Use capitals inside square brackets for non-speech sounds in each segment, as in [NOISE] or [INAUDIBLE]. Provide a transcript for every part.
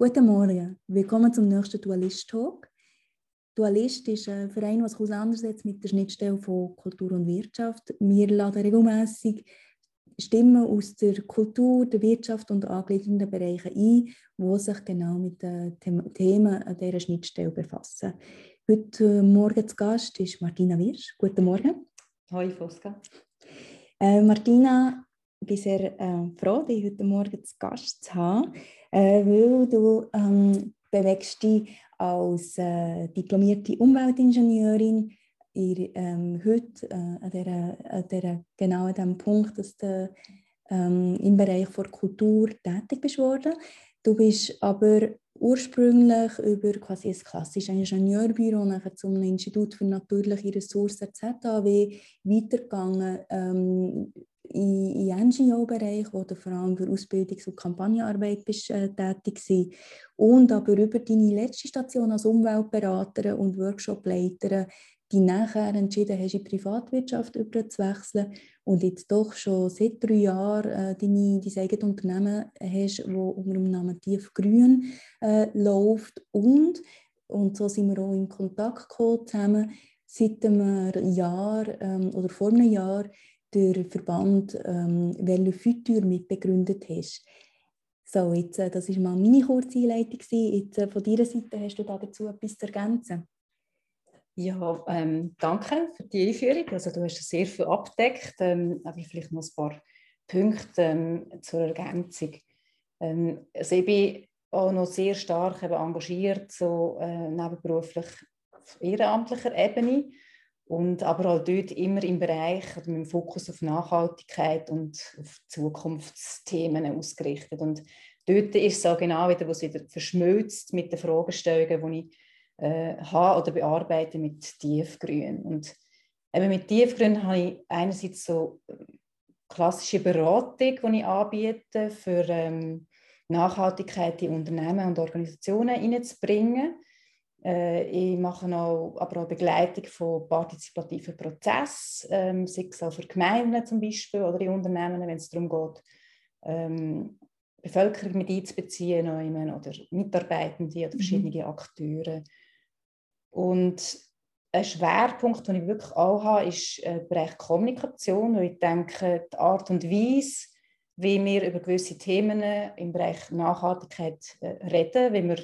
Guten Morgen, willkommen zum nächsten Dualist-Talk. Dualist ist ein Verein, der sich auseinandersetzt mit der Schnittstelle von Kultur und Wirtschaft. Wir laden regelmäßig Stimmen aus der Kultur, der Wirtschaft und angliedernden Bereichen ein, die sich genau mit den Themen an dieser Schnittstelle befassen. Heute Morgen zu Gast ist Martina Wirsch. Guten Morgen. Hallo Fosca. Äh, Martina, ich bin sehr äh, froh, dich heute Morgen zu Gast zu haben, äh, weil du ähm, bewegst dich als äh, diplomierte Umweltingenieurin ihr, ähm, heute äh, an, der, genau an dem Punkt, dass du ähm, im Bereich der Kultur tätig bist worden. Du bist aber ursprünglich über quasi ein klassisches Ingenieurbüro nachher zum Institut für natürliche Ressourcen ZAW weitergegangen ähm, in, in NGO-Bereich, du vor allem für Ausbildungs- und Kampagnenarbeit bist, äh, tätig warst. Und aber über deine letzte Station als Umweltberaterin und Workshopleiterin die nachher entschieden hast, in die Privatwirtschaft überzuwechseln und jetzt doch schon seit drei Jahren äh, dein eigenes Unternehmen hast, das unter dem Namen Tiefgrün äh, läuft. Und, und so sind wir auch in Kontakt gekommen zusammen, seit einem Jahr ähm, oder vor einem Jahr der Verband ähm, Velo Futur mitbegründet hast. So, jetzt, äh, das war mal meine kurze Einleitung. Jetzt, äh, von deiner Seite hast du da dazu etwas zu ergänzen? Ja, ähm, danke für die Einführung. Also du hast sehr viel abdeckt, ähm, aber vielleicht noch ein paar Punkte ähm, zur Ergänzung. Ähm, also ich bin auch noch sehr stark eben engagiert, so äh, nebenberuflich auf ehrenamtlicher Ebene und aber auch dort immer im Bereich mit dem Fokus auf Nachhaltigkeit und auf Zukunftsthemen ausgerichtet. Und dort ist es auch genau wieder, wo es wieder verschmilzt mit den Fragestellungen, die ich äh, habe oder bearbeite mit Tiefgrün. Und eben mit Tiefgrün habe ich einerseits so äh, klassische Beratung, die ich anbiete, für ähm, Nachhaltigkeit in Unternehmen und Organisationen hineinzubringen. Äh, ich mache auch, aber auch Begleitung von partizipativen Prozessen, ähm, sei es auch für Gemeinden zum Beispiel oder in Unternehmen, wenn es darum geht, ähm, Bevölkerung mit einzubeziehen oder Mitarbeitende oder mhm. verschiedene mhm. Akteure. Und ein Schwerpunkt, den ich wirklich auch habe, ist äh, der Bereich Kommunikation, weil ich denke, die Art und Weise, wie wir über gewisse Themen im Bereich Nachhaltigkeit äh, reden, wie wir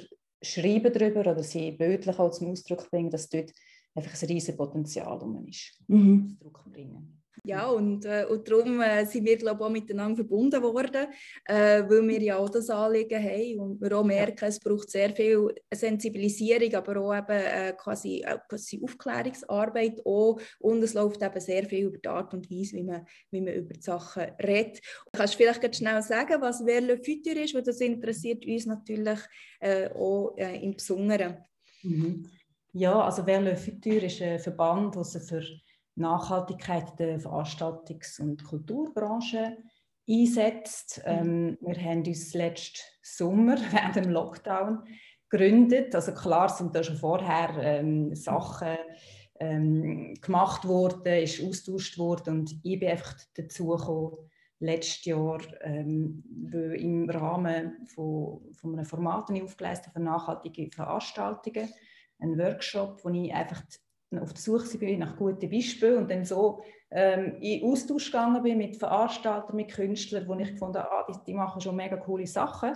schreiben darüber oder sie bildlich auch zum Ausdruck bringen, dass dort einfach ein riesiges Potenzial ist, mhm. Ausdruck bringen. Ja, und, äh, und darum äh, sind wir glaube ich, auch miteinander verbunden worden, äh, weil wir ja auch das Anliegen haben und wir auch merken, es braucht sehr viel Sensibilisierung, aber auch eben, äh, quasi, äh, quasi Aufklärungsarbeit auch. und es läuft eben sehr viel über die Art und Weise, wie man, wie man über die Sachen redet. Kannst du vielleicht ganz schnell sagen, was Vers le Futur ist, weil das interessiert uns natürlich äh, auch im Besonderen. Mhm. Ja, also Vers le Futur ist ein Verband, der sich für Nachhaltigkeit der Veranstaltungs- und Kulturbranche einsetzt. Mhm. Ähm, wir haben uns letzten Sommer [LAUGHS] während dem Lockdown gegründet. Also klar sind da schon vorher ähm, Sachen ähm, gemacht worden, ist austauscht worden und ich bin einfach dazu gekommen, letztes Jahr ähm, im Rahmen von, von einem Format, das ich aufgeleistet habe, für nachhaltige Veranstaltungen, einen Workshop, wo ich einfach auf der Suche bin nach guten Beispielen und dann so ähm, in Austausch gegangen bin mit Veranstaltern, mit Künstlern, wo ich gefunden habe, ah, die, die, machen schon mega coole Sachen.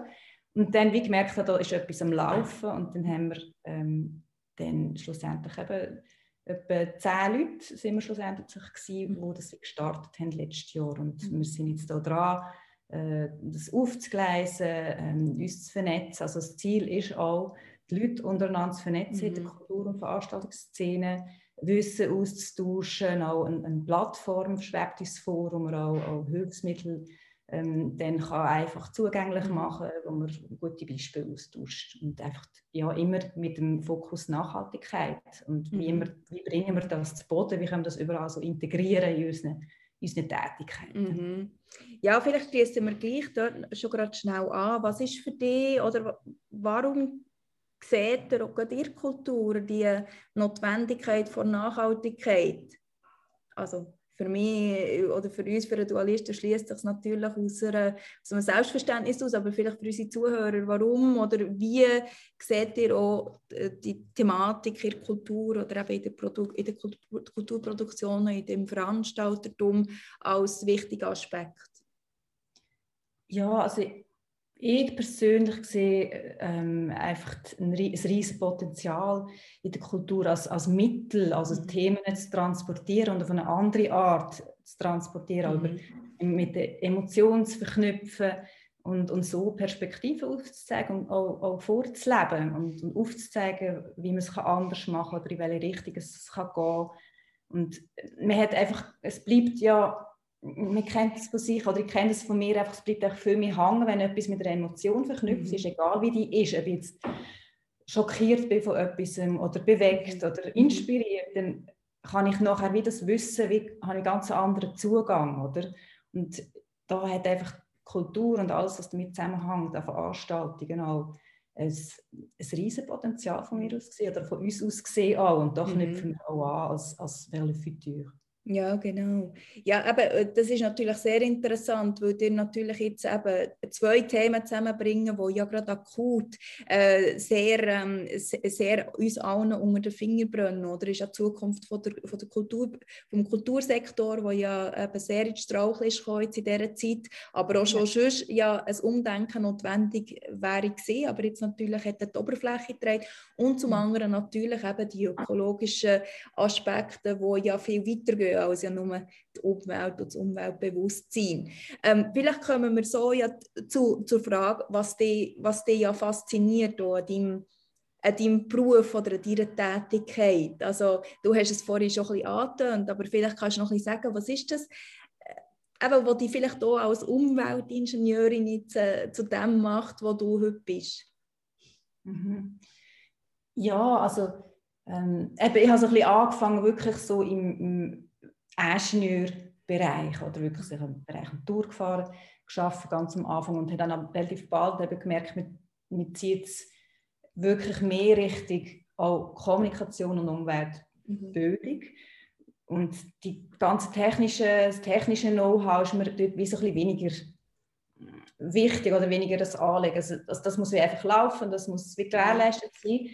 Und dann wie gemerkt habe, da ist etwas am Laufen und dann haben wir ähm, dann schlussendlich eben etwa zehn Leute sind wir schlussendlich gewesen, die das gestartet haben letztes Jahr und wir sind jetzt da dran, äh, das aufzugleisen, ähm, uns zu vernetzen. Also das Ziel ist auch, die Leute untereinander zu vernetzen mhm. in der mhm. Kultur- und Veranstaltungsszene, Wissen auszutauschen, auch eine, eine Plattform vor, wo man auch, auch Hilfsmittel ähm, dann kann einfach zugänglich mhm. machen wo man gute Beispiele austauscht. Und einfach ja, immer mit dem Fokus Nachhaltigkeit. Und wie, immer, mhm. wie bringen wir das zu Boden, wie können wir das überall so integrieren in unseren, unseren Tätigkeiten. Mhm. Ja, vielleicht schließen wir gleich dort schon gerade schnell an. Was ist für dich oder warum seht ihr auch in der Kultur die Notwendigkeit von Nachhaltigkeit? Also für mich oder für uns, für einen Dualisten, schließt sich natürlich aus, einer, aus einem Selbstverständnis aus, aber vielleicht für unsere Zuhörer, warum oder wie seht ihr auch die Thematik in der Kultur oder eben in der, Produ in der Kulturproduktion, in dem Veranstaltertum als wichtigen Aspekt? Ja, also ich persönlich sehe ähm, einfach ein, riesiges Potenzial in der Kultur als, als Mittel, also mhm. Themen zu transportieren und auf eine andere Art zu transportieren, mhm. aber mit den Emotionen zu verknüpfen und, und so Perspektiven aufzuzeigen und auch, auch vorzuleben und, und aufzuzeigen, wie man es anders machen kann oder in welche Richtung es kann gehen Und man hat einfach, es bleibt ja man kennt es von sich oder ich kenne es von mir einfach, es bleibt auch für mich hängen, wenn etwas mit einer Emotion verknüpft mhm. ist, egal wie die ist, ob ich jetzt schockiert bin von etwas oder bewegt mhm. oder inspiriert, dann kann ich nachher wieder das wissen, wie habe ich einen ganz anderen Zugang, oder? Und da hat einfach Kultur und alles, was damit zusammenhängt, auch Veranstaltungen auch, ein, ein riesen Potenzial von mir aus gesehen oder von uns aus gesehen auch. Und da mhm. wir auch an als, als Verle Futur. Ja, genau. Ja, aber äh, das ist natürlich sehr interessant, weil ihr natürlich jetzt eben zwei Themen zusammenbringen, die ja gerade akut äh, sehr, ähm, sehr uns allen unter den Finger brennen. Oder ist ja die Zukunft von der, von der Kultur, vom Kultursektor, der ja eben sehr ins Strauch ist in dieser Zeit, aber auch schon ja. sonst ja ein Umdenken notwendig wäre gewesen, aber jetzt natürlich hat die Oberfläche getragen und zum anderen natürlich eben die ökologischen Aspekte, die ja viel weiter gehen als ja nur die Umwelt und das Umweltbewusstsein. Ähm, vielleicht kommen wir so ja zu, zur Frage, was dich was die ja fasziniert an deinem, an deinem Beruf oder an deiner Tätigkeit. Also, du hast es vorhin schon ein bisschen angetönt, aber vielleicht kannst du noch ein bisschen sagen, was ist das, äh, eben, was dich vielleicht auch als Umweltingenieurin jetzt, äh, zu dem macht, wo du heute bist? Mhm. Ja, also ähm, eben, ich habe so ein bisschen angefangen, wirklich so im, im Ingenieurbereich oder wirklich sich im Bereich Tour gefahren, geschafft ganz am Anfang und habe dann relativ bald eben gemerkt, mit, mit zieht es wirklich mehr Richtung auch Kommunikation und Umweltbildung. Mhm. Und die ganze technische, das technische Know-how ist mir dort wie so ein bisschen weniger wichtig oder weniger das Anlegen. Also das, das muss wie einfach laufen, das muss wie gewährleistet sein.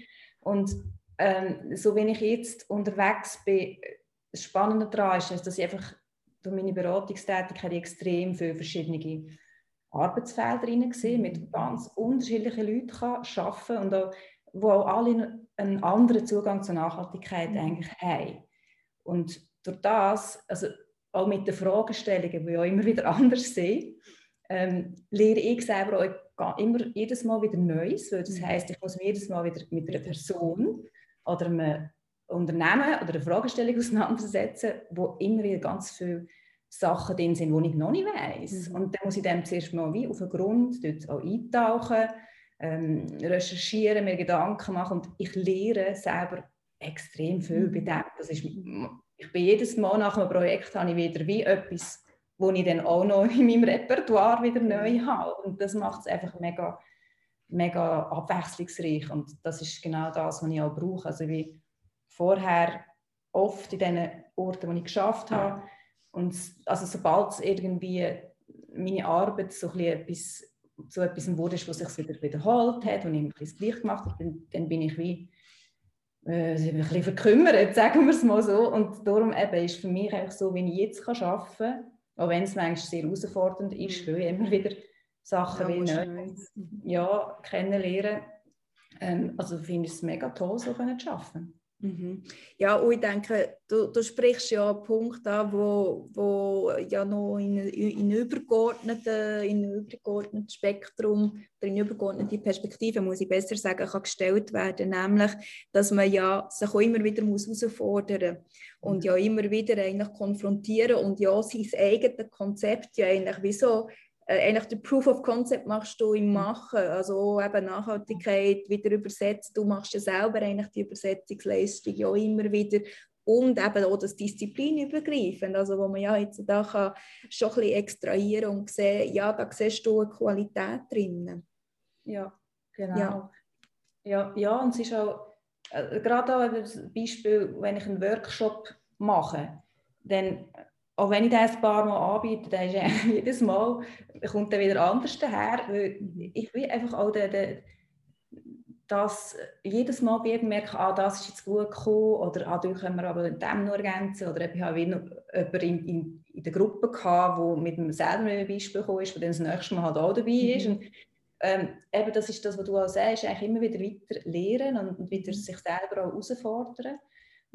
Und ähm, so wenn ich jetzt unterwegs bin, das Spannende daran ist, dass ich einfach durch meine Beratungstätigkeit extrem viele verschiedene Arbeitsfelder gesehen mit mhm. ganz unterschiedlichen Leuten kann arbeiten und auch, wo auch alle einen anderen Zugang zur Nachhaltigkeit mhm. eigentlich haben. Und durch das, also auch mit den Fragestellungen, die auch immer wieder [LAUGHS] anders sehe, ähm, lehre ich selber auch immer jedes Mal wieder Neues. Weil das mhm. heißt, ich muss mich jedes Mal wieder mit einer Person oder einem Unternehmen oder eine Fragestellung [LAUGHS] auseinandersetzen, wo immer wieder ganz viele Sachen drin sind, die ich noch nicht weiß. Mhm. Und dann muss ich dem zuerst mal wie auf den Grund dort auch eintauchen, ähm, recherchieren, mir Gedanken machen und ich lehre selber extrem viel mhm. bei dem. Das ist, ich bin jedes Mal nach einem Projekt habe ich wieder wie etwas, wo ich dann auch noch in meinem Repertoire wieder neu habe. Und das macht es einfach mega, mega abwechslungsreich. Und das ist genau das, was ich auch brauche. Also wie vorher oft in den Orten, wo ich geschafft habe. Und also sobald es irgendwie meine Arbeit so etwas, zu etwas wurde, was sich wieder wiederholt hat und ich ein das gleich gemacht habe, dann, dann bin ich wie äh, ein bisschen verkümmert, [LAUGHS] sagen wir es mal so. Und darum eben ist für mich eigentlich so, wenn ich jetzt arbeiten kann, auch wenn es manchmal sehr herausfordernd ist, mhm. weil ich immer wieder Sachen ja, wie neu ja, kennenlernen. Ähm, also finde ich es mega toll, so zu arbeiten. Mhm. Ja, und ich denke, du, du sprichst ja einen Punkt an, wo, wo ja noch in, in, übergeordneten, in übergeordnetes Spektrum oder in übergeordnete Perspektive, muss ich besser sagen, kann gestellt werden, nämlich, dass man ja sich auch immer wieder muss herausfordern muss und ja immer wieder eigentlich konfrontieren und ja sein eigenes Konzept ja eigentlich wie so äh, eigentlich der Proof of Concept machst du im mhm. Machen, also eben Nachhaltigkeit wieder übersetzt, du machst ja selber eigentlich die Übersetzungsleistung ja immer wieder und eben auch das Disziplin übergreifend, also wo man ja jetzt da kann schon ein bisschen extrahieren und sehen, ja, da siehst du eine Qualität drin. Ja, genau. Ja, ja, ja und es ist auch, äh, gerade auch das Beispiel, wenn ich einen Workshop mache, dann auch wenn ich das ein paar Mal anbiete, dann ist [LAUGHS] jedes Mal kommt dann wieder anders daher. Weil ich will einfach auch den, den, dass jedes Mal bei merke, ah, das ist jetzt gut gekommen oder ah, da können wir aber dem noch ergänzen oder ich habe noch jemanden in, in, in der Gruppe gehabt, der mit einem selben Beispiel gekommen ist, der das nächste Mal halt auch dabei ist. Mhm. Und, ähm, eben das ist das, was du auch sagst, eigentlich immer wieder weiter lernen und, und wieder mhm. sich selber auch herausfordern.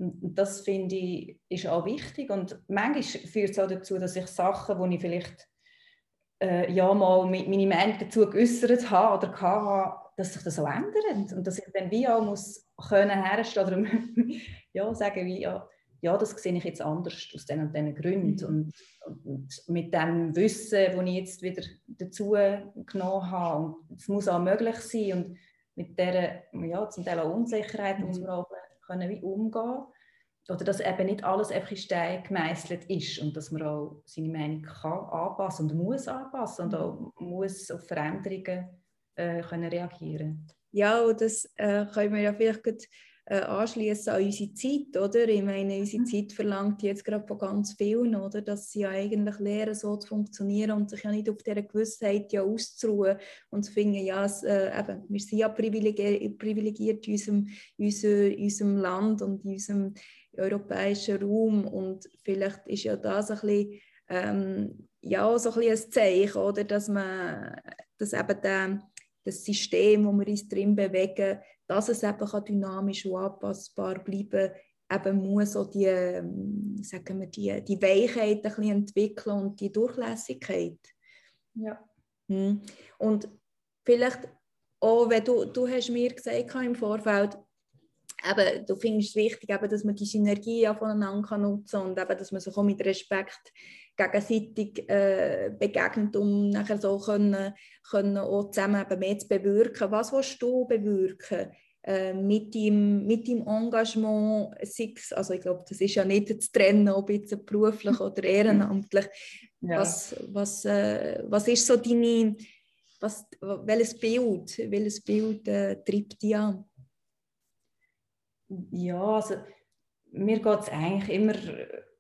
Und das finde ich ist auch wichtig. Und manchmal führt es auch dazu, dass ich Sachen, wo ich vielleicht äh, ja mal mit meine Meinung dazu geäußert habe oder habe, dass sich das auch ändert. Und dass ich dann wie auch muss können herstellen oder [LAUGHS] ja, sagen, wie, ja, ja, das sehe ich jetzt anders aus diesen und diesen Gründen. Und, und, mit dem Wissen, das ich jetzt wieder dazu genommen habe, und es muss auch möglich sein. Und mit dieser ja, zum Teil auch Unsicherheit muss man auch können wie umgehen oder dass eben nicht alles einfach in Stein gemeißelt ist und dass man auch seine Meinung kann anpassen und muss anpassen und auch muss auf Veränderungen äh, können reagieren. Ja, und das äh, können wir ja vielleicht gut, äh, anschließen an unsere Zeit, oder? Ich meine, unsere mhm. Zeit verlangt jetzt gerade von ganz vielen, oder? Dass sie ja eigentlich lernen, so zu funktionieren und sich ja nicht auf dieser Gewissheit ja auszuruhen und zu finden, ja, es, äh, eben, wir sind ja privilegiert, privilegiert in unserem, in unserem Land und in unserem europäischen Raum und vielleicht ist ja das ein bisschen, ähm, ja, so ein, bisschen ein Zeichen, oder? Dass man, dass eben der, das System, wo wir uns drin bewegen, dass es eben dynamisch und anpassbar bleiben eben muss auch die, ähm, sagen wir, die, die Weichheit ein bisschen entwickeln und die Durchlässigkeit. Ja. Hm. Und vielleicht auch, wenn du, du hast mir gesagt im Vorfeld, eben, du findest es wichtig, eben, dass man die Synergie voneinander nutzen kann und eben, dass man sich auch mit Respekt gegenseitig äh, begegnet, um nachher so können, können auch zusammen eben mehr zu bewirken. Was willst du bewirken äh, mit, deinem, mit Engagement? Also ich glaube, das ist ja nicht zu trennen, ob jetzt beruflich [LAUGHS] oder ehrenamtlich. Ja. Was, was, äh, was ist so deine, was, welches Bild, welches Bild äh, treibt dich an? Ja, also mir geht es eigentlich immer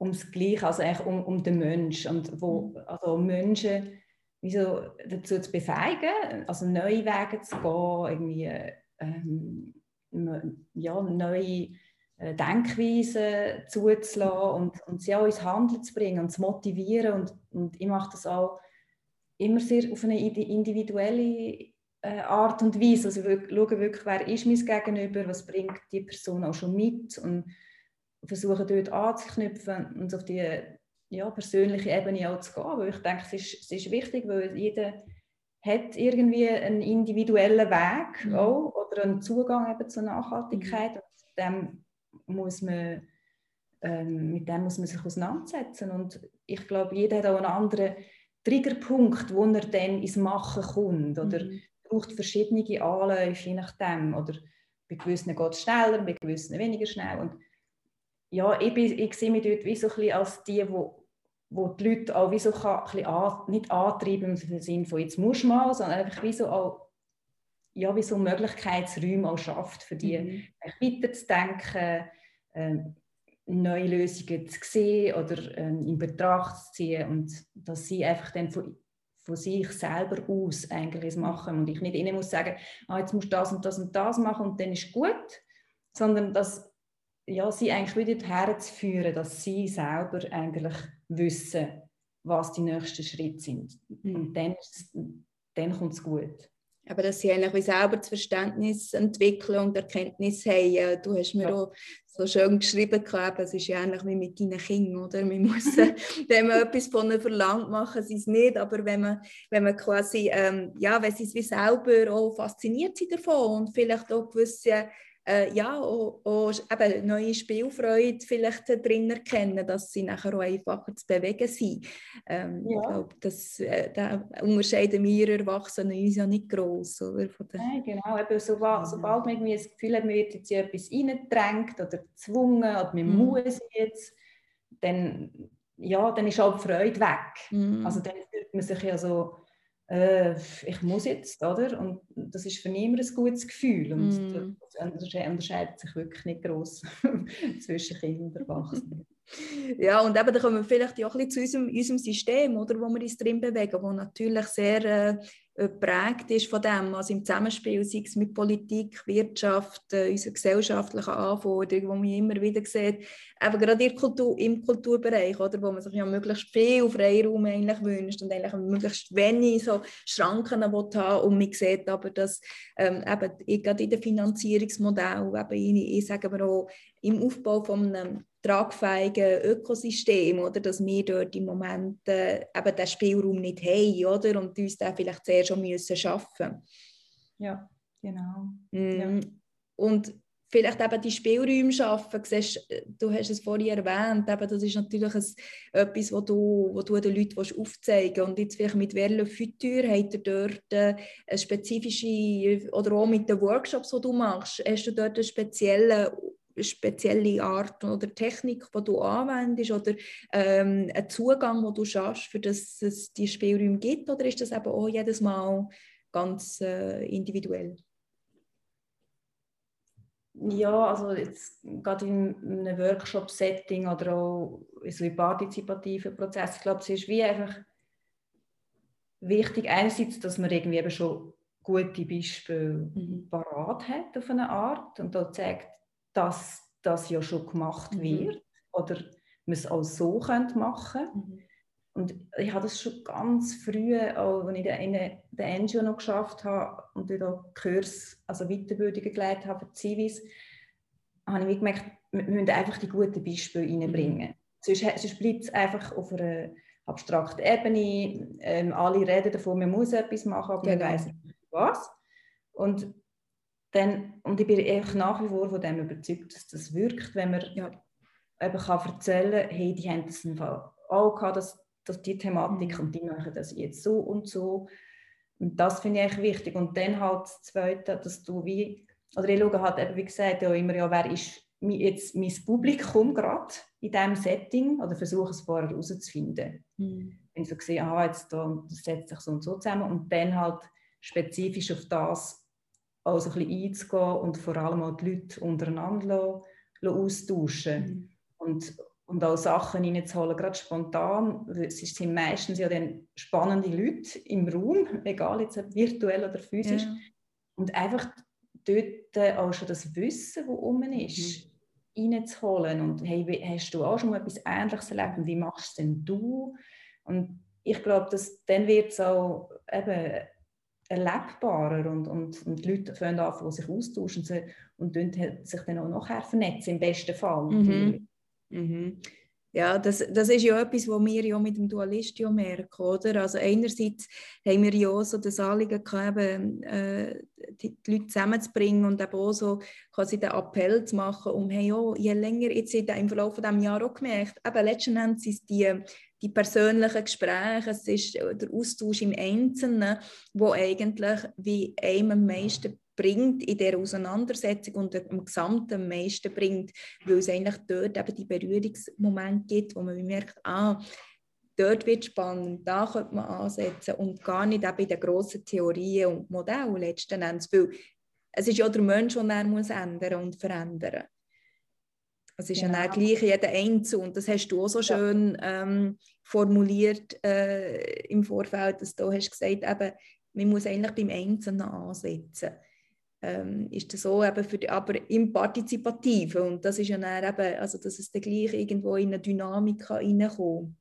ums Gleiche, also eigentlich um, um den Menschen und wo mhm. also Menschen wieso dazu zu befähigen, also neue Wege zu gehen, irgendwie ähm, ja, neue äh, Denkweisen zuzulassen und, und sie auch ins Handeln zu bringen und zu motivieren und, und ich mache das auch immer sehr auf eine individuelle äh, Art und Weise. Also wir schauen wirklich, wer ist mein Gegenüber, was bringt die Person auch schon mit und versuchen dort anzuknüpfen und auf die ja, persönliche Ebene auch zu gehen. Weil ich denke, es ist, es ist wichtig, weil jeder hat irgendwie einen individuellen Weg mhm. auch, oder einen Zugang eben zur Nachhaltigkeit. Mhm. Und dem muss man, ähm, mit dem muss man sich auseinandersetzen. Und ich glaube, jeder hat auch einen anderen Triggerpunkt, wo er dann ins Machen kommt. Oder mhm braucht verschiedene Anläufe, je nachdem. Oder bei gewissen geht es schneller, bei gewissen weniger schnell. Und ja, ich, bin, ich sehe mich dort wie so ein bisschen als die, wo, wo die Leute auch wie so kann, ein an, nicht antreiben im Sinne von jetzt musst du mal, sondern einfach wie so auch, ja, wie so Möglichkeitsräume auch schafft, für die mhm. weiterzudenken, äh, neue Lösungen zu sehen oder äh, in Betracht zu ziehen und dass sie einfach dann von von sich selber aus eigentlich machen und ich nicht ihnen muss sagen, ah, jetzt musst du das und das und das machen und dann ist gut, sondern dass ja, sie eigentlich wieder herzuführen, dass sie selber eigentlich wissen, was die nächsten Schritte sind. Mhm. Und dann, dann kommt es gut. Aber dass sie eigentlich wie selber das Verständnis entwickeln und Erkenntnis haben. Du hast mir ja. auch so schön geschrieben, es ist ja ähnlich wie mit deinen Kindern, oder? Man muss, [LAUGHS] wenn man etwas von ihnen verlangt, machen sie es nicht, aber wenn man, wenn man quasi, ähm, ja, wenn sie es wie selber auch fasziniert sind davon und vielleicht auch gewisse äh, ja, auch, auch eben neue Spielfreude vielleicht drin erkennen, dass sie nachher auch einfacher zu bewegen sind. Ähm, ja. Ich glaube, das, äh, da unterscheiden wir Erwachsenen uns ja nicht gross. Oder? Von der Nein, genau. Eben, sobald, sobald man irgendwie das Gefühl hat, man wird jetzt in etwas reingedrängt oder gezwungen oder man mhm. muss jetzt, dann, ja, dann ist auch die Freude weg. Mhm. Also dann fühlt man sich ja so äh, ich muss jetzt, oder? Und das ist für niemanden ein gutes Gefühl. Und mm. das unterscheidet sich wirklich nicht groß [LAUGHS] zwischen Kindern und Erwachsenen. Ja, und eben, da kommen wir vielleicht auch ein bisschen zu unserem, unserem System, oder, wo wir uns drin bewegen, wo natürlich sehr äh, geprägt ist von dem, also im Zusammenspiel, sei es mit Politik, Wirtschaft, äh, unseren gesellschaftlichen Anforderungen, wo man immer wieder sieht, eben gerade in Kultur, im Kulturbereich, oder, wo man sich ja möglichst viel Freiraum eigentlich wünscht und eigentlich möglichst wenig so Schranken haben und man sieht aber, dass ähm, eben, gerade in den Finanzierungsmodellen, eben, ich, ich sage aber auch, im Aufbau von einem tragfähigen Ökosystem, oder, dass wir dort im Moment äh, eben den Spielraum nicht haben oder, und uns den vielleicht sehr schon müssen schaffen Ja, genau. Mm. Ja. Und vielleicht eben die Spielräume schaffen, siehst, du hast es vorhin erwähnt, eben, das ist natürlich ein, etwas, was du, wo du den Leuten aufzeigen willst. Und jetzt vielleicht mit Verle Futur habt ihr dort äh, eine spezifische, oder auch mit den Workshops, die du machst, hast du dort einen speziellen spezielle Art oder Technik, die du anwendest oder ähm, einen Zugang, den du schaffst, für das es die Spielräume gibt? Oder ist das eben auch jedes Mal ganz äh, individuell? Ja, also jetzt gerade in einem Workshop-Setting oder auch in so einem partizipativen Prozess, ich glaube, es ist wie einfach wichtig, einerseits, dass man irgendwie eben schon gute Beispiele mhm. parat hat auf eine Art und da zeigt, dass das ja schon gemacht mhm. wird oder man es auch so könnte machen mhm. Und ich habe das schon ganz früh, auch als ich in der NGO noch geschafft habe und dort Kurs, also Weiterbildungen geleitet habe für Zivis, habe ich gemerkt, wir müssen einfach die guten Beispiele reinbringen. Mhm. Sonst, sonst bleibt es einfach auf einer abstrakten Ebene. Ähm, alle reden davon, man muss etwas machen, aber genau. man weiß nicht was. Und dann, und ich bin echt nach wie vor von dem überzeugt, dass das wirkt, wenn man ja. eben kann erzählen kann, hey, die haben das im Fall auch gehabt, dass, dass die Thematik mhm. und die machen das jetzt so und so. Und das finde ich echt wichtig. Und dann halt das Zweite, dass du wie, oder ich schaue halt eben, wie gesagt, ja immer, ja, wer ist jetzt mein Publikum gerade in diesem Setting oder versuche es vorher herauszufinden. Mhm. Wenn ich so sehe, aha, jetzt da, das setzt sich so und so zusammen und dann halt spezifisch auf das also ein bisschen einzugehen und vor allem auch die Leute untereinander austauschen. Mhm. Und, und auch Sachen reinzuholen, gerade spontan. Es sind meistens ja dann spannende Leute im Raum, [LAUGHS] egal jetzt ob virtuell oder physisch. Ja. Und einfach dort auch schon das Wissen, das um ist, mhm. reinzuholen. Und hey, hast du auch schon mal etwas Ähnliches erlebt? Und wie machst es denn du? Und ich glaube, dass dann wird es auch eben erlebbarer und, und, und die Leute fangen an, sich austauschen und, und sich dann auch nachher vernetzen, im besten Fall. Mhm. Mhm. Ja, das, das ist ja etwas, was wir ja mit dem Dualist ja merken, oder? Also einerseits haben wir ja so das Anliegen gehabt, eben, äh, die, die, Leute zusammenzubringen und eben auch so quasi den Appell zu machen, um, hey, ja, je länger, jetzt im Verlauf dieses Jahres auch gemerkt, eben letzten Endes ist die die persönlichen Gespräche, es ist der Austausch im Einzelnen, wo eigentlich wie einem am meisten bringt in der Auseinandersetzung und im Gesamten am meisten bringt, weil es eigentlich dort eben die Berührungsmomente gibt, wo man merkt, ah, dort wird spannend, da könnte man ansetzen und gar nicht eben in den grossen Theorien und Modellen letzten Endes, weil es ist ja der Mensch, der er muss ändern und verändern es ist genau. ja dann gleich jeder Einzel und das hast du auch so schön ähm, formuliert äh, im Vorfeld, dass du hast gesagt, eben, man muss eigentlich beim Einzelnen ansetzen. Ähm, ist das so eben für die, aber im Partizipativen und das ist ja dann eben, also dass es dann gleich irgendwo in eine Dynamik reinkommt.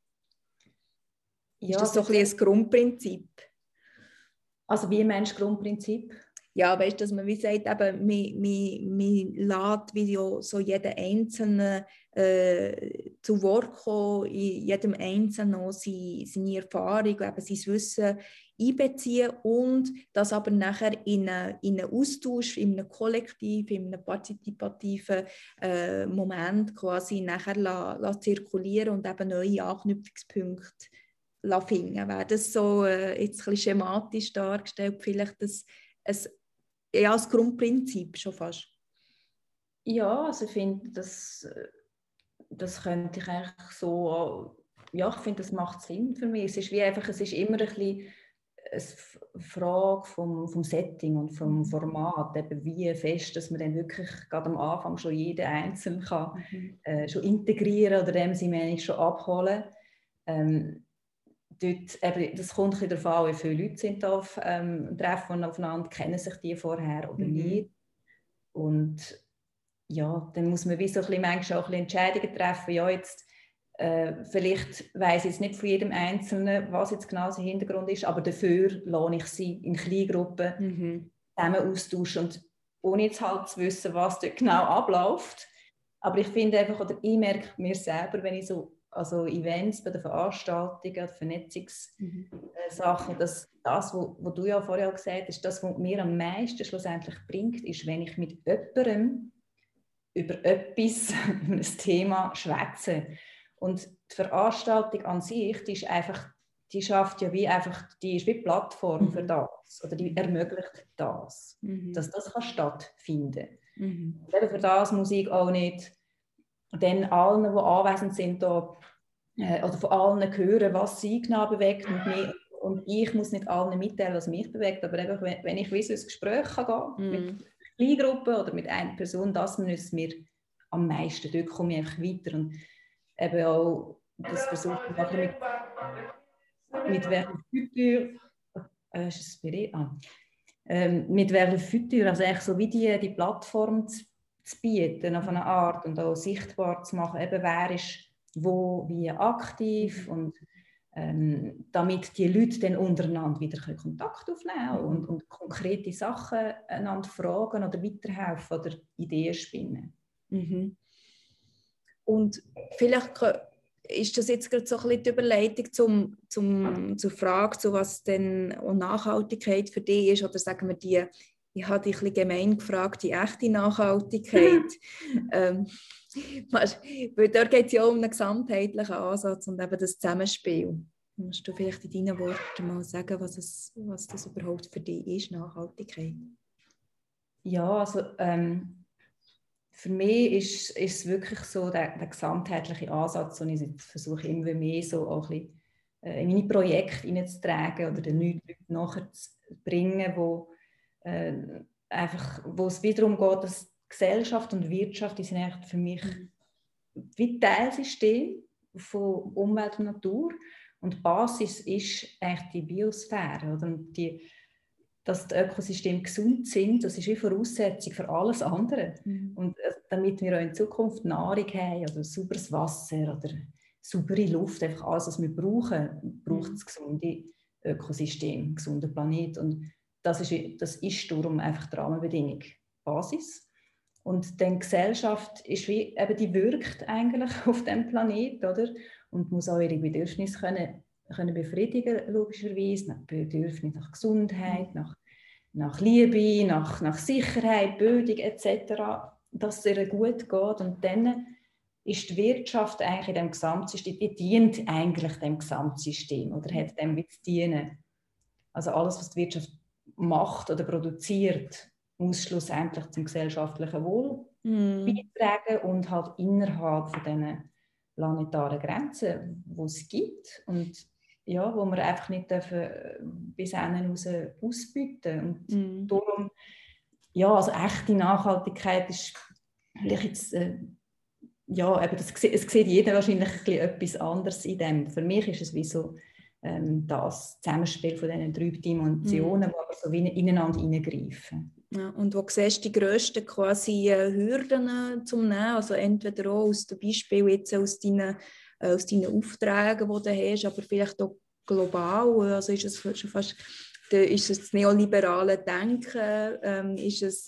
Ja, ist das so ein, ein Grundprinzip? Also wie ein Mensch Grundprinzip? Ja, weißt, dass man wie sagt, eben, man, man, lässt wie so jeden Einzelnen äh, zu Wort kommen, in jedem Einzelnen seine, seine Erfahrung, eben sein Wissen einbeziehen und das aber nachher in einen, in einen Austausch, in einem Kollektiv, in einem partizipativen äh, Moment quasi nachher la, la zirkulieren und eben neue Anknüpfungspunkte finden. Wäre das so äh, jetzt ein bisschen schematisch dargestellt, vielleicht dass es ja, als Grundprinzip schon fast. Ja, also ich finde, das, das könnte ich eigentlich so, ja, ich finde, das macht Sinn für mich. Es ist wie einfach, es ist immer ein bisschen eine Frage vom, vom Setting und vom Format, eben wie fest, dass man dann wirklich gerade am Anfang schon jeden Einzelnen kann, mhm. äh, schon integrieren oder dem sie schon abholen. Ähm, dort, eben, das kommt ein darauf an, wie viele Leute sind auf ähm, Treffen aufeinander, kennen sich die vorher oder mhm. nicht. Und ja, dann muss man wie so ein bisschen, manchmal auch ein bisschen Entscheidungen treffen, ja jetzt äh, vielleicht weiß ich jetzt nicht von jedem Einzelnen, was jetzt genau sein Hintergrund ist, aber dafür lohne ich sie in Kleingruppen mhm. zusammen austauschen und ohne jetzt halt zu wissen, was dort genau abläuft. Aber ich finde einfach, oder ich merke mir selber, wenn ich so also Events bei den Veranstaltungen, Vernetzungssachen, mhm. dass das, was du ja vorher auch gesagt hast, das, was mir am meisten schlussendlich bringt, ist, wenn ich mit jemandem über etwas, [LAUGHS] über ein Thema schwätze. Und die Veranstaltung an sich, die ist einfach, die schafft ja wie einfach, die ist wie Plattform mhm. für das oder die ermöglicht das, mhm. dass das kann stattfinden. Mhm. Und eben für das muss ich auch nicht dann allen, die anwesend sind, da, äh, oder von allen hören, was sie genau bewegt und, mich, und ich muss nicht allen mitteilen, was mich bewegt, aber einfach, wenn, wenn ich weiß, ins Gespräch kann gehen, mit mhm. Kleingruppen oder mit einer Person, das nützt mir am meisten. Dort komme ich einfach weiter und eben auch das versucht man mit, mit welchem Futur, äh, ist es ah. ähm, mit welchem Futur, also eigentlich so wie die, die Plattform zu, zu bieten, auf eine Art und auch sichtbar zu machen, eben wer ist wo wie aktiv mhm. und ähm, damit die Leute dann untereinander wieder Kontakt aufnehmen und, und konkrete Sachen einander fragen oder weiterhelfen oder Ideen spinnen. Mhm. Und vielleicht ist das jetzt gerade so ein bisschen die Überleitung zum, zum, zur Frage, zu was denn Nachhaltigkeit für dich ist, oder sagen wir die, ich habe dich ein bisschen gemein gefragt, die echte Nachhaltigkeit. [LAUGHS] ähm, weil dort geht es ja um einen gesamtheitlichen Ansatz und eben das Zusammenspiel. Musst du vielleicht in deinen Worten mal sagen, was, es, was das überhaupt für dich ist, Nachhaltigkeit? Ja, also ähm, für mich ist, ist es wirklich so der, der gesamtheitliche Ansatz, den ich versuche immer mehr so auch ein bisschen, äh, in meine Projekte hineinzutragen oder den Leuten nachher zu bringen, wo, äh, einfach, wo es wiederum geht, dass Gesellschaft und Wirtschaft die sind eigentlich für mich wie Teilsystem von Umwelt und Natur und die Basis ist eigentlich die Biosphäre oder? Und die, dass die Ökosysteme gesund sind, das ist wie Voraussetzung für alles andere. Mhm. Und äh, damit wir auch in Zukunft Nahrung haben oder sauberes Wasser oder saubere Luft, einfach alles, was wir brauchen, braucht es mhm. gesunde Ökosystem, gesunden Planet. Und das ist, das ist darum einfach die Rahmenbedingung, Basis. Und die Gesellschaft ist wie, eben, die wirkt eigentlich [LAUGHS] auf dem Planet, oder? Und muss auch ihre Bedürfnisse können, können befriedigen, logischerweise, nach Bedürfnis nach Gesundheit, nach nach Liebe, nach, nach Sicherheit, Bildung etc., dass es ihr gut geht. Und dann ist die Wirtschaft eigentlich in dem Gesamtsystem, die dient eigentlich dem Gesamtsystem oder hat dem zu dienen. Also alles, was die Wirtschaft macht oder produziert, muss schlussendlich zum gesellschaftlichen Wohl mm. beitragen und halt innerhalb von diesen planetaren Grenzen, die es gibt. Und ja, wo wir einfach nicht dürfen, äh, bis hinten raus ausbieten. Und mm. darum, ja, also echte Nachhaltigkeit ist vielleicht jetzt, äh, ja, eben das, es sieht jeder wahrscheinlich ein etwas anderes in dem. Für mich ist es wie so ähm, das Zusammenspiel von diesen drei Dimensionen, mm. die aber so wie ineinander hineingreifen. Ja, und wo siehst du die grössten quasi äh, Hürden äh, zum Nehmen? Also entweder auch aus dem Beispiel jetzt aus deinen äh, aus deinen Aufträgen, die du hast, aber vielleicht auch global. Also ist es schon fast ist es das neoliberale Denken, ähm, ist es,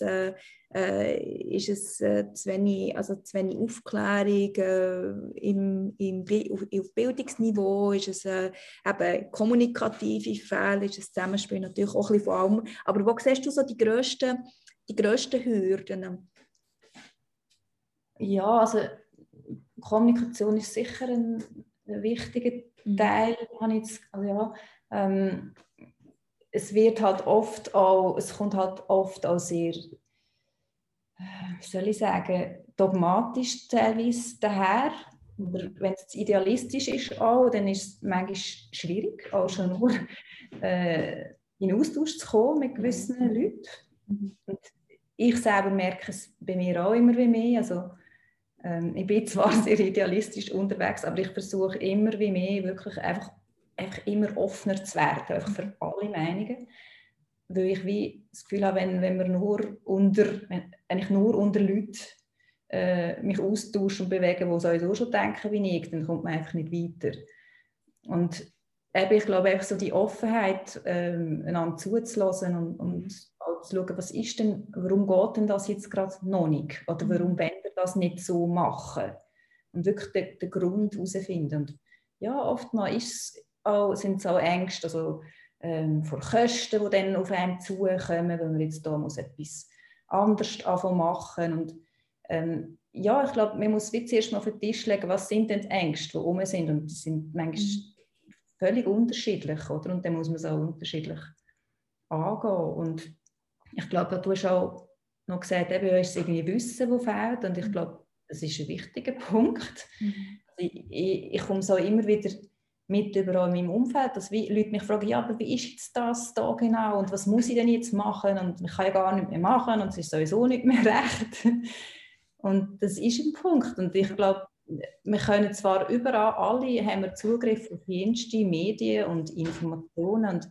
äh, ist es äh, zu, wenig, also zu wenig Aufklärung äh, im, im, auf, auf Bildungsniveau, ist es äh, eben kommunikative Fehler, ist es Zusammenspiel natürlich auch ein bisschen von allem. Aber wo siehst du so die grössten, die grössten Hürden? Ja, also Kommunikation ist sicher ein wichtiger mhm. Teil. Mhm. Also ja, ähm, es wird halt oft auch, es kommt halt oft auch sehr, wie soll ich sagen, dogmatisch teilweise daher. wenn es idealistisch ist, auch, dann ist es manchmal schwierig, auch schon nur [LAUGHS] äh, in Austausch zu kommen mit gewissen. Leuten. Mhm. Und ich selber merke es bei mir auch immer wie mehr. Also, ähm, ich bin zwar [LAUGHS] sehr idealistisch unterwegs, aber ich versuche immer wie mehr wirklich einfach, einfach immer offener zu werden, einfach für alle Meinungen. Weil ich wie das Gefühl habe, wenn, wenn, wir nur unter, wenn, wenn ich nur unter Leuten äh, mich austausche und bewege, die sowieso schon denken wie ich, dann kommt man einfach nicht weiter. Und eben, ich glaube, einfach so die Offenheit, ähm, einander zuzulassen und, und auch zu schauen, was ist denn, warum geht denn das jetzt gerade noch nicht? Oder warum mhm. wollen wir das nicht so machen? Und wirklich den, den Grund herausfinden. Und ja, oftmals sind es auch Ängste, also ähm, vor Kosten, die dann auf einen zukommen, wenn man jetzt da muss etwas anderes machen und ähm, ja, ich glaube, man muss zuerst mal auf den Tisch legen, was sind denn die Ängste, die rum sind und die sind manchmal mhm. völlig unterschiedlich, oder? Und dann muss man es auch unterschiedlich angehen und ich glaube, du hast auch noch gesagt, eben, ist es irgendwie Wissen, das fehlt. Und ich mhm. glaube, das ist ein wichtiger [LAUGHS] Punkt. Mhm. Ich, ich, ich, komme so immer wieder mit überall in meinem Umfeld, dass Leute mich fragen, ja, aber wie ist jetzt das da genau und was muss ich denn jetzt machen und ich kann ja gar nicht mehr machen und es ist sowieso nicht mehr [LAUGHS] recht. Und das ist ein Punkt. Und ich glaube, wir können zwar überall, alle haben wir Zugriff auf jenste Medien und Informationen und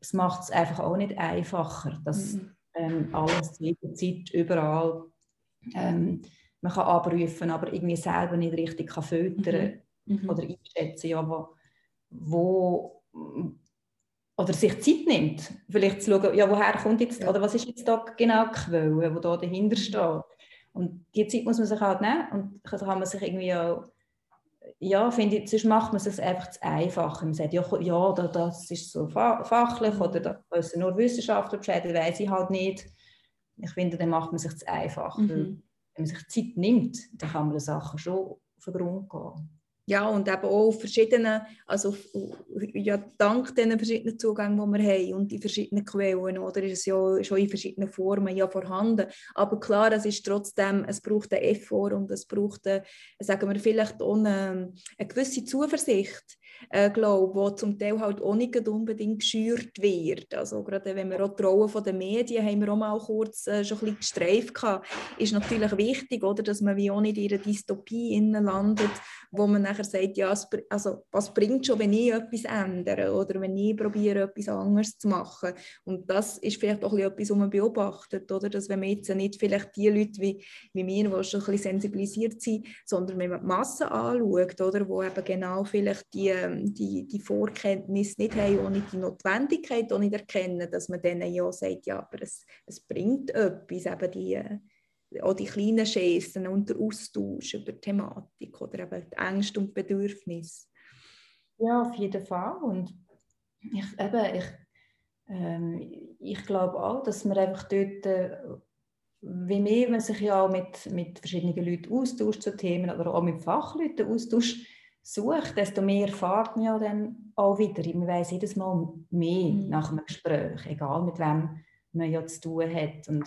es macht es einfach auch nicht einfacher, dass mhm. ähm, alles jederzeit überall ähm, man kann abrufen, aber irgendwie selber nicht richtig kann filtern mhm. mhm. oder einschätzen, ja, wo, wo, oder sich Zeit nimmt, vielleicht zu schauen, ja, woher kommt jetzt, ja. oder was ist jetzt da genau die Quelle, die da dahinter mhm. steht. Und die Zeit muss man sich halt nehmen und dann kann man sich irgendwie auch ja, finde ich, sonst macht man es einfach zu einfach. Man sagt, ja, ja das ist so fachlich oder da müssen nur Wissenschaftler Bescheid, weiß ich halt nicht. Ich finde, dann macht man sich zu einfach. Mhm. Wenn man sich Zeit nimmt, dann kann man den Sachen schon auf den Grund gehen. Ja, und eben auch verschiedene, also ja, dank den verschiedenen Zugängen, die wir haben und die verschiedenen Quellen, oder ist es ja schon in verschiedenen Formen ja vorhanden. Aber klar, es ist trotzdem, es braucht einen Effort und es braucht, eine, sagen wir, vielleicht auch eine, eine gewisse Zuversicht, äh, glaube die zum Teil halt auch nicht unbedingt geschürt wird. Also gerade wenn wir auch die Rolle der Medien haben wir auch mal kurz äh, schon ein gestreift gehabt, ist natürlich wichtig, oder, dass man wie auch nicht in einer Dystopie landet, wo man nachher sagt, ja, also, was bringt schon, wenn ich etwas ändere oder wenn ich probiere, etwas anderes zu machen. Und das ist vielleicht auch etwas, was man beobachtet, oder? dass wenn man jetzt nicht vielleicht die Leute wie, wie mir, die schon ein bisschen sensibilisiert sind, sondern wenn man die Masse anschaut, oder, wo eben genau vielleicht die, die, die Vorkenntnis nicht haben, ohne die Notwendigkeit auch nicht erkennen, dass man denen ja sagt, ja, aber es, es bringt etwas, eben die auch die kleinen Gesten und der Austausch über die Thematik oder eben die Ängste und Bedürfnisse. Ja, auf jeden Fall. Und ich, eben, ich, ähm, ich glaube auch, dass man einfach dort, äh, wie mehr man sich ja auch mit, mit verschiedenen Leuten austauscht zu Themen oder auch mit Fachleuten austauscht, sucht, desto mehr erfahrt man ja dann auch wieder. Man weiß jedes Mal mehr mhm. nach einem Gespräch, egal mit wem man ja zu tun hat. Und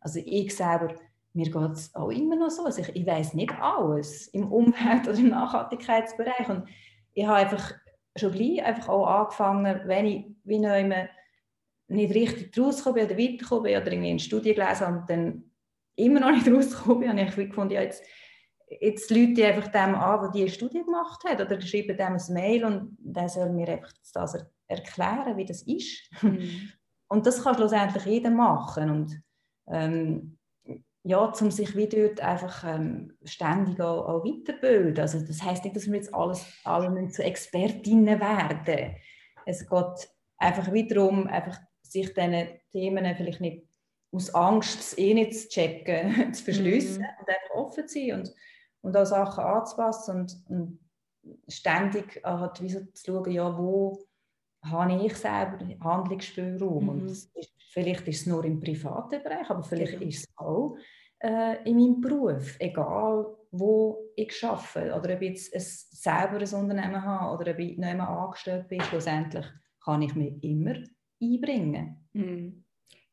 also ich selber mir geht es auch immer noch so. Also ich, ich weiß nicht alles im Umwelt- oder im Nachhaltigkeitsbereich. Und ich habe einfach schon gleich einfach auch angefangen, wenn ich wie noch nicht richtig rausgekommen oder weitergekommen oder irgendwie eine Studie gelesen habe und dann immer noch nicht [LAUGHS] rausgekommen bin, habe ich gefunden, ja, jetzt, jetzt Leute die einfach dem an, der diese Studie gemacht hat oder schreiben dem ein Mail und der soll mir einfach das erklären, wie das ist. Mhm. Und das kann schlussendlich jeder machen. Und ähm, ja, um sich wie dort einfach ähm, ständig auch, auch weiterbilden. Also das heißt nicht, dass wir jetzt alles, alle zu Expertinnen werden. Es geht einfach wiederum, einfach sich diesen Themen vielleicht nicht aus Angst, es eh nicht zu checken, [LAUGHS] zu verschliessen mm. und einfach offen zu sein und, und auch Sachen anzupassen und, und ständig halt wie so zu schauen, ja, wo habe ich selber Handlungsspielraum. Mm. Und ist, vielleicht ist es nur im privaten Bereich, aber vielleicht genau. ist es auch äh, in meinem Beruf, egal wo ich arbeite oder ob ich jetzt ein, selber ein Unternehmen habe oder ob ich noch einmal angestellt bin, schlussendlich kann ich mich immer einbringen. Mm.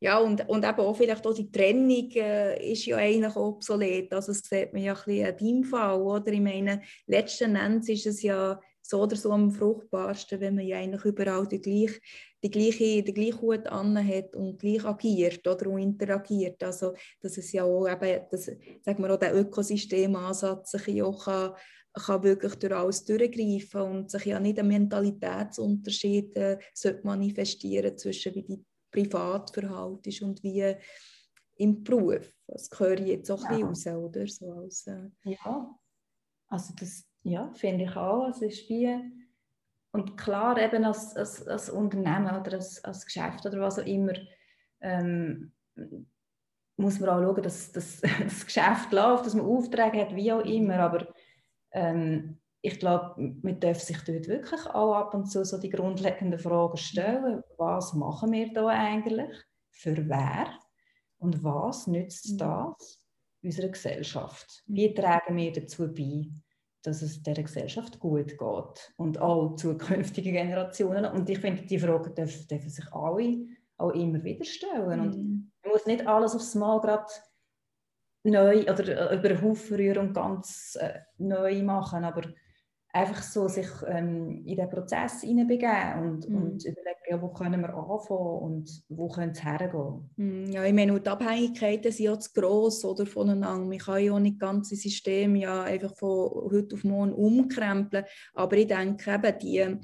Ja, und, und eben auch vielleicht auch die Trennung äh, ist ja eigentlich obsolet. Also das sieht man ja ein bisschen in deinem Fall, oder? Ich meine, letzten Endes ist es ja so oder so am fruchtbarsten, wenn man ja eigentlich überall die gleiche, die gleiche, den gleichen Hut hat und gleich agiert oder und interagiert. Also dass es ja auch eben, das, sagen wir auch der Ökosystemansatz sich auch kann, kann wirklich durch alles durchgreifen und sich ja nicht ein Mentalitätsunterschied äh, manifestieren zwischen wie die Privatverhalten ist und wie im Beruf. Das gehört jetzt auch ein bisschen raus, oder? So als, äh ja, also das ja, finde ich auch. Es ist wie, und klar, eben als, als, als Unternehmen oder als, als Geschäft oder was auch immer, ähm, muss man auch schauen, dass, dass [LAUGHS] das Geschäft läuft, dass man Aufträge hat, wie auch immer. Aber ähm, ich glaube, man darf sich dort wirklich auch ab und zu so die grundlegenden Fragen stellen. Was machen wir da eigentlich? Für wer? Und was nützt mhm. das unserer Gesellschaft? Wie mhm. tragen wir dazu bei, dass es der Gesellschaft gut geht und auch zukünftige Generationen? Und ich finde, die Fragen dürfen, dürfen sich alle auch immer wieder stellen. Und mhm. man muss nicht alles aufs Mal gerade neu oder äh, über den Haufen rühren und ganz äh, neu machen, aber einfach so sich ähm, in den Prozess hineinbegeben und, mm. und überlegen, ja, wo können wir anfangen und wo können es hergehen. Mm, ja, ich meine, die Abhängigkeiten sind ja zu gross oder, voneinander. Man kann ja auch nicht das ganze System ja einfach von heute auf morgen umkrempeln, aber ich denke eben, die,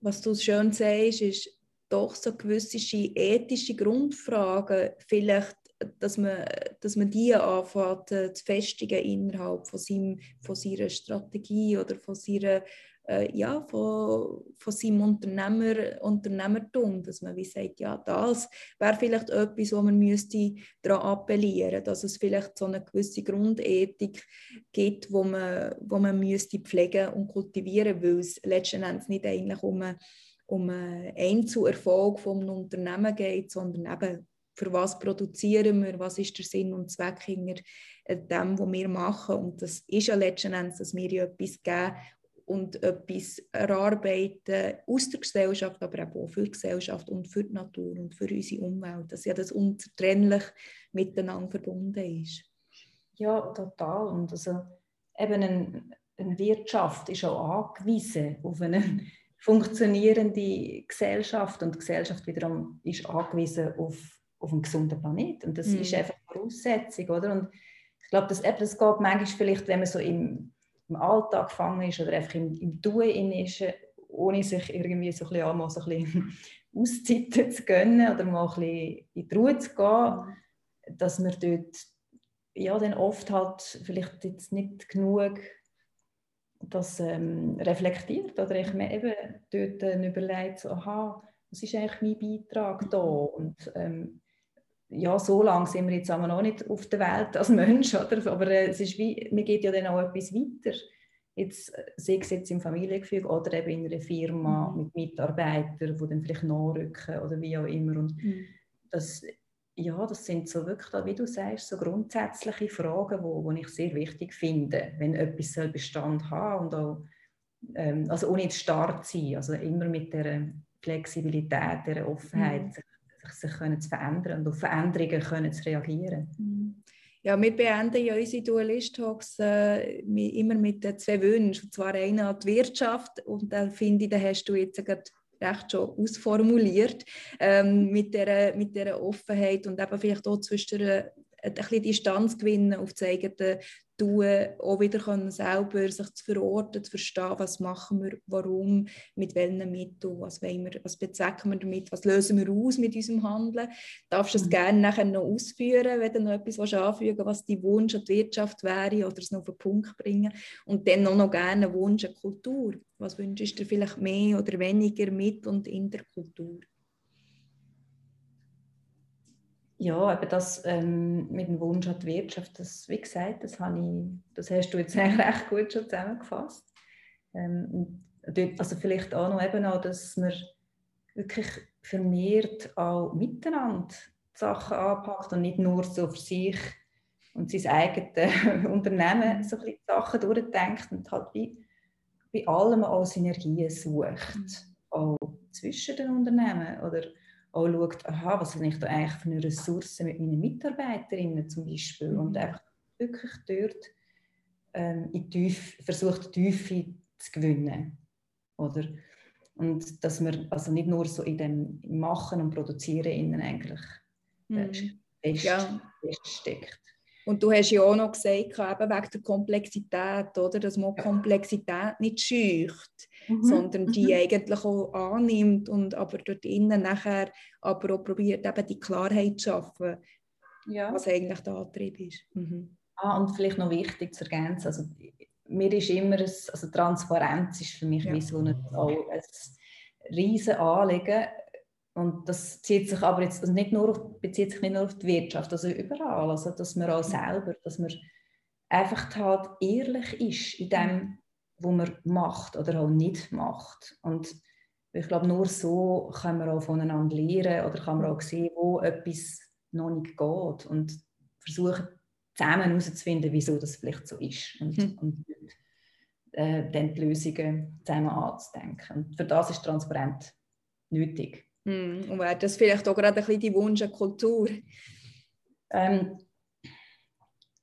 was du schön sagst, ist doch so gewisse ethische Grundfragen vielleicht dass man, dass man die anfängt äh, zu festigen innerhalb von, seinem, von seiner Strategie oder von, seiner, äh, ja, von, von seinem Unternehmer, Unternehmertum, dass man wie sagt, ja, das wäre vielleicht etwas, wo man müsste daran appellieren, dass es vielleicht so eine gewisse Grundethik gibt, wo man, wo man müsste pflegen und kultivieren, weil es letzten Endes nicht eigentlich um einen um einen Einzelerfolg vom Unternehmen geht, sondern eben für was produzieren wir, was ist der Sinn und Zweck hinter äh, dem, was wir machen. Und das ist ja letzten Endes, dass wir ja etwas geben und etwas erarbeiten aus der Gesellschaft, aber auch für die Gesellschaft und für die Natur und für unsere Umwelt, dass ja das unzertrennlich miteinander verbunden ist. Ja, total. Und also eben eine, eine Wirtschaft ist auch angewiesen auf eine funktionierende Gesellschaft und die Gesellschaft wiederum ist angewiesen auf auf einem gesunden Planet. Und das mhm. ist einfach Voraussetzung, oder? Und ich glaube, das, das geht manchmal vielleicht, wenn man so im, im Alltag gefangen ist oder einfach im, im Tun ist, ohne sich irgendwie so ein bisschen, mal so ein bisschen [LAUGHS] Auszeiten zu gönnen oder mal ein bisschen in die Ruhe zu gehen, dass man dort ja, dann oft halt vielleicht jetzt nicht genug das ähm, reflektiert oder ich mir eben dort äh, überlegt, so, aha, was ist eigentlich mein Beitrag da und ähm, ja, so lange sind wir jetzt aber noch nicht auf der Welt als Mensch, oder? aber äh, es ist wie, mir geht ja dann auch etwas weiter. Jetzt, äh, sei es jetzt im Familiengefüge oder eben in einer Firma mhm. mit Mitarbeitern, die dann vielleicht nachrücken oder wie auch immer. Und mhm. das, ja, das sind so wirklich, wie du sagst, so grundsätzliche Fragen, die wo, wo ich sehr wichtig finde, wenn etwas soll Bestand haben und auch, ähm, also ohne zu stark zu sein, also immer mit der Flexibilität, der Offenheit, mhm sich können zu verändern und auf Veränderungen können zu reagieren. Mhm. Ja, wir beenden ja unsere Dualist-Talks äh, immer mit den zwei Wünschen. Und zwar einer an die Wirtschaft und dann finde ich, da hast du jetzt gerade recht schon ausformuliert, ähm, mit, dieser, mit dieser Offenheit und eben vielleicht auch zwischen der ein bisschen Distanz gewinnen auf das eigene tun, auch wieder können selber sich zu verorten, zu verstehen, was machen wir, warum, mit welchen Mitteln, was, wollen wir, was bezwecken wir damit, was lösen wir aus mit unserem Handeln. Darfst du es mhm. gerne nachher noch ausführen, wenn du noch etwas anfügen willst, was dein Wunsch an die Wirtschaft wäre oder es noch auf den Punkt bringen und dann noch, noch gerne einen Wunsch an Kultur. Was wünschst du dir vielleicht mehr oder weniger mit und in der Kultur? Ja, eben das ähm, mit dem Wunsch an die Wirtschaft, das, wie gesagt, das, habe ich, das hast du jetzt [LAUGHS] eigentlich recht gut schon zusammengefasst. Ähm, also vielleicht auch noch eben auch, dass man wirklich vermehrt auch miteinander Sachen anpackt und nicht nur so für sich und sein eigenes [LAUGHS] Unternehmen so ein bisschen Sachen durchdenkt und halt bei, bei allem auch Synergien sucht, mhm. auch zwischen den Unternehmen oder auch schaut, aha, was habe ich da eigentlich für eine Ressource mit meinen Mitarbeiterinnen zum Beispiel mhm. und einfach wirklich dort ähm, in Tief, versucht, Tiefe zu gewinnen. Oder? Und dass man also nicht nur so in dem Machen und Produzieren innen eigentlich äh, mhm. fest, ja. feststeckt. Und du hast ja auch noch gesagt, eben wegen der Komplexität, oder? dass man Komplexität nicht scheucht, mhm. sondern die mhm. eigentlich auch annimmt und aber dort innen nachher aber auch probiert, eben die Klarheit zu schaffen, ja. was eigentlich der Antrieb ist. Mhm. Ah, und vielleicht noch wichtig zu ergänzen, also mir ist immer, ein, also Transparenz ist für mich ja. wie so ein, ein riesen Anliegen, und das zieht sich aber jetzt also nicht nur auf, bezieht sich nicht nur auf die Wirtschaft, also überall. Also dass man auch selber, dass man einfach halt ehrlich ist in dem, was man macht oder auch nicht macht. Und ich glaube, nur so kann man auch voneinander lernen oder kann man auch sehen, wo etwas noch nicht geht und versuchen zusammen herauszufinden, wieso das vielleicht so ist und, hm. und äh, dann die Lösungen zusammen anzudenken. Und für das ist transparent nötig. Hm, und wäre das vielleicht auch gerade ein bisschen die Wunschkultur? Ähm,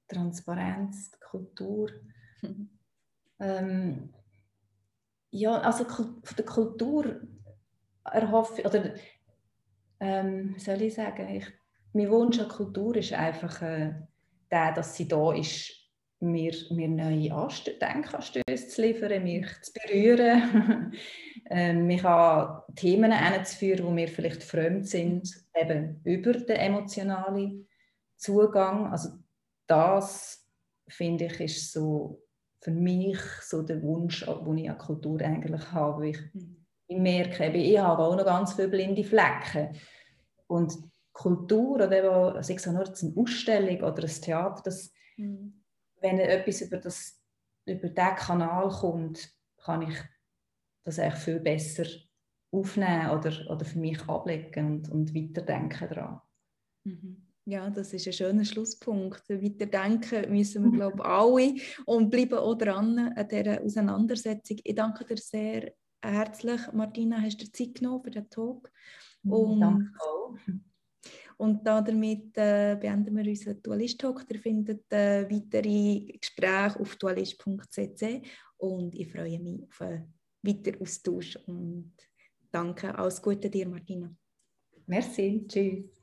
Transparenz, Kultur. [LAUGHS] ähm, ja, also von der Kultur erhoffe oder ähm, soll ich sagen, ich, mein Wunsch an Kultur ist einfach äh, der, dass sie da ist, mir, mir neue Anst Denkanstöße zu liefern, mich zu berühren, [LAUGHS] ähm, mich an Themen hinzuführen, die mir vielleicht fremd sind, eben über den emotionalen Zugang. Also das, finde ich, ist so für mich so der Wunsch, den ich an Kultur eigentlich habe. Ich, mhm. ich merke, ich habe auch noch ganz viele blinde Flecken. Und Kultur, oder eben, ich sage nur eine Ausstellung oder ein Theater, das, mhm wenn etwas über, das, über diesen Kanal kommt, kann ich das eigentlich viel besser aufnehmen oder, oder für mich ablegen und, und weiterdenken daran. Mhm. Ja, das ist ein schöner Schlusspunkt. Weiterdenken müssen wir, glaube ich, alle und bleiben auch dran an dieser Auseinandersetzung. Ich danke dir sehr herzlich, Martina, hast du dir Zeit genommen für den Talk. Und danke auch. Und damit äh, beenden wir unseren Dualist-Talk. Ihr findet äh, weitere Gespräche auf dualist.cc und ich freue mich auf einen weiteren Austausch und danke. Alles Gute dir, Martina. Merci. Tschüss.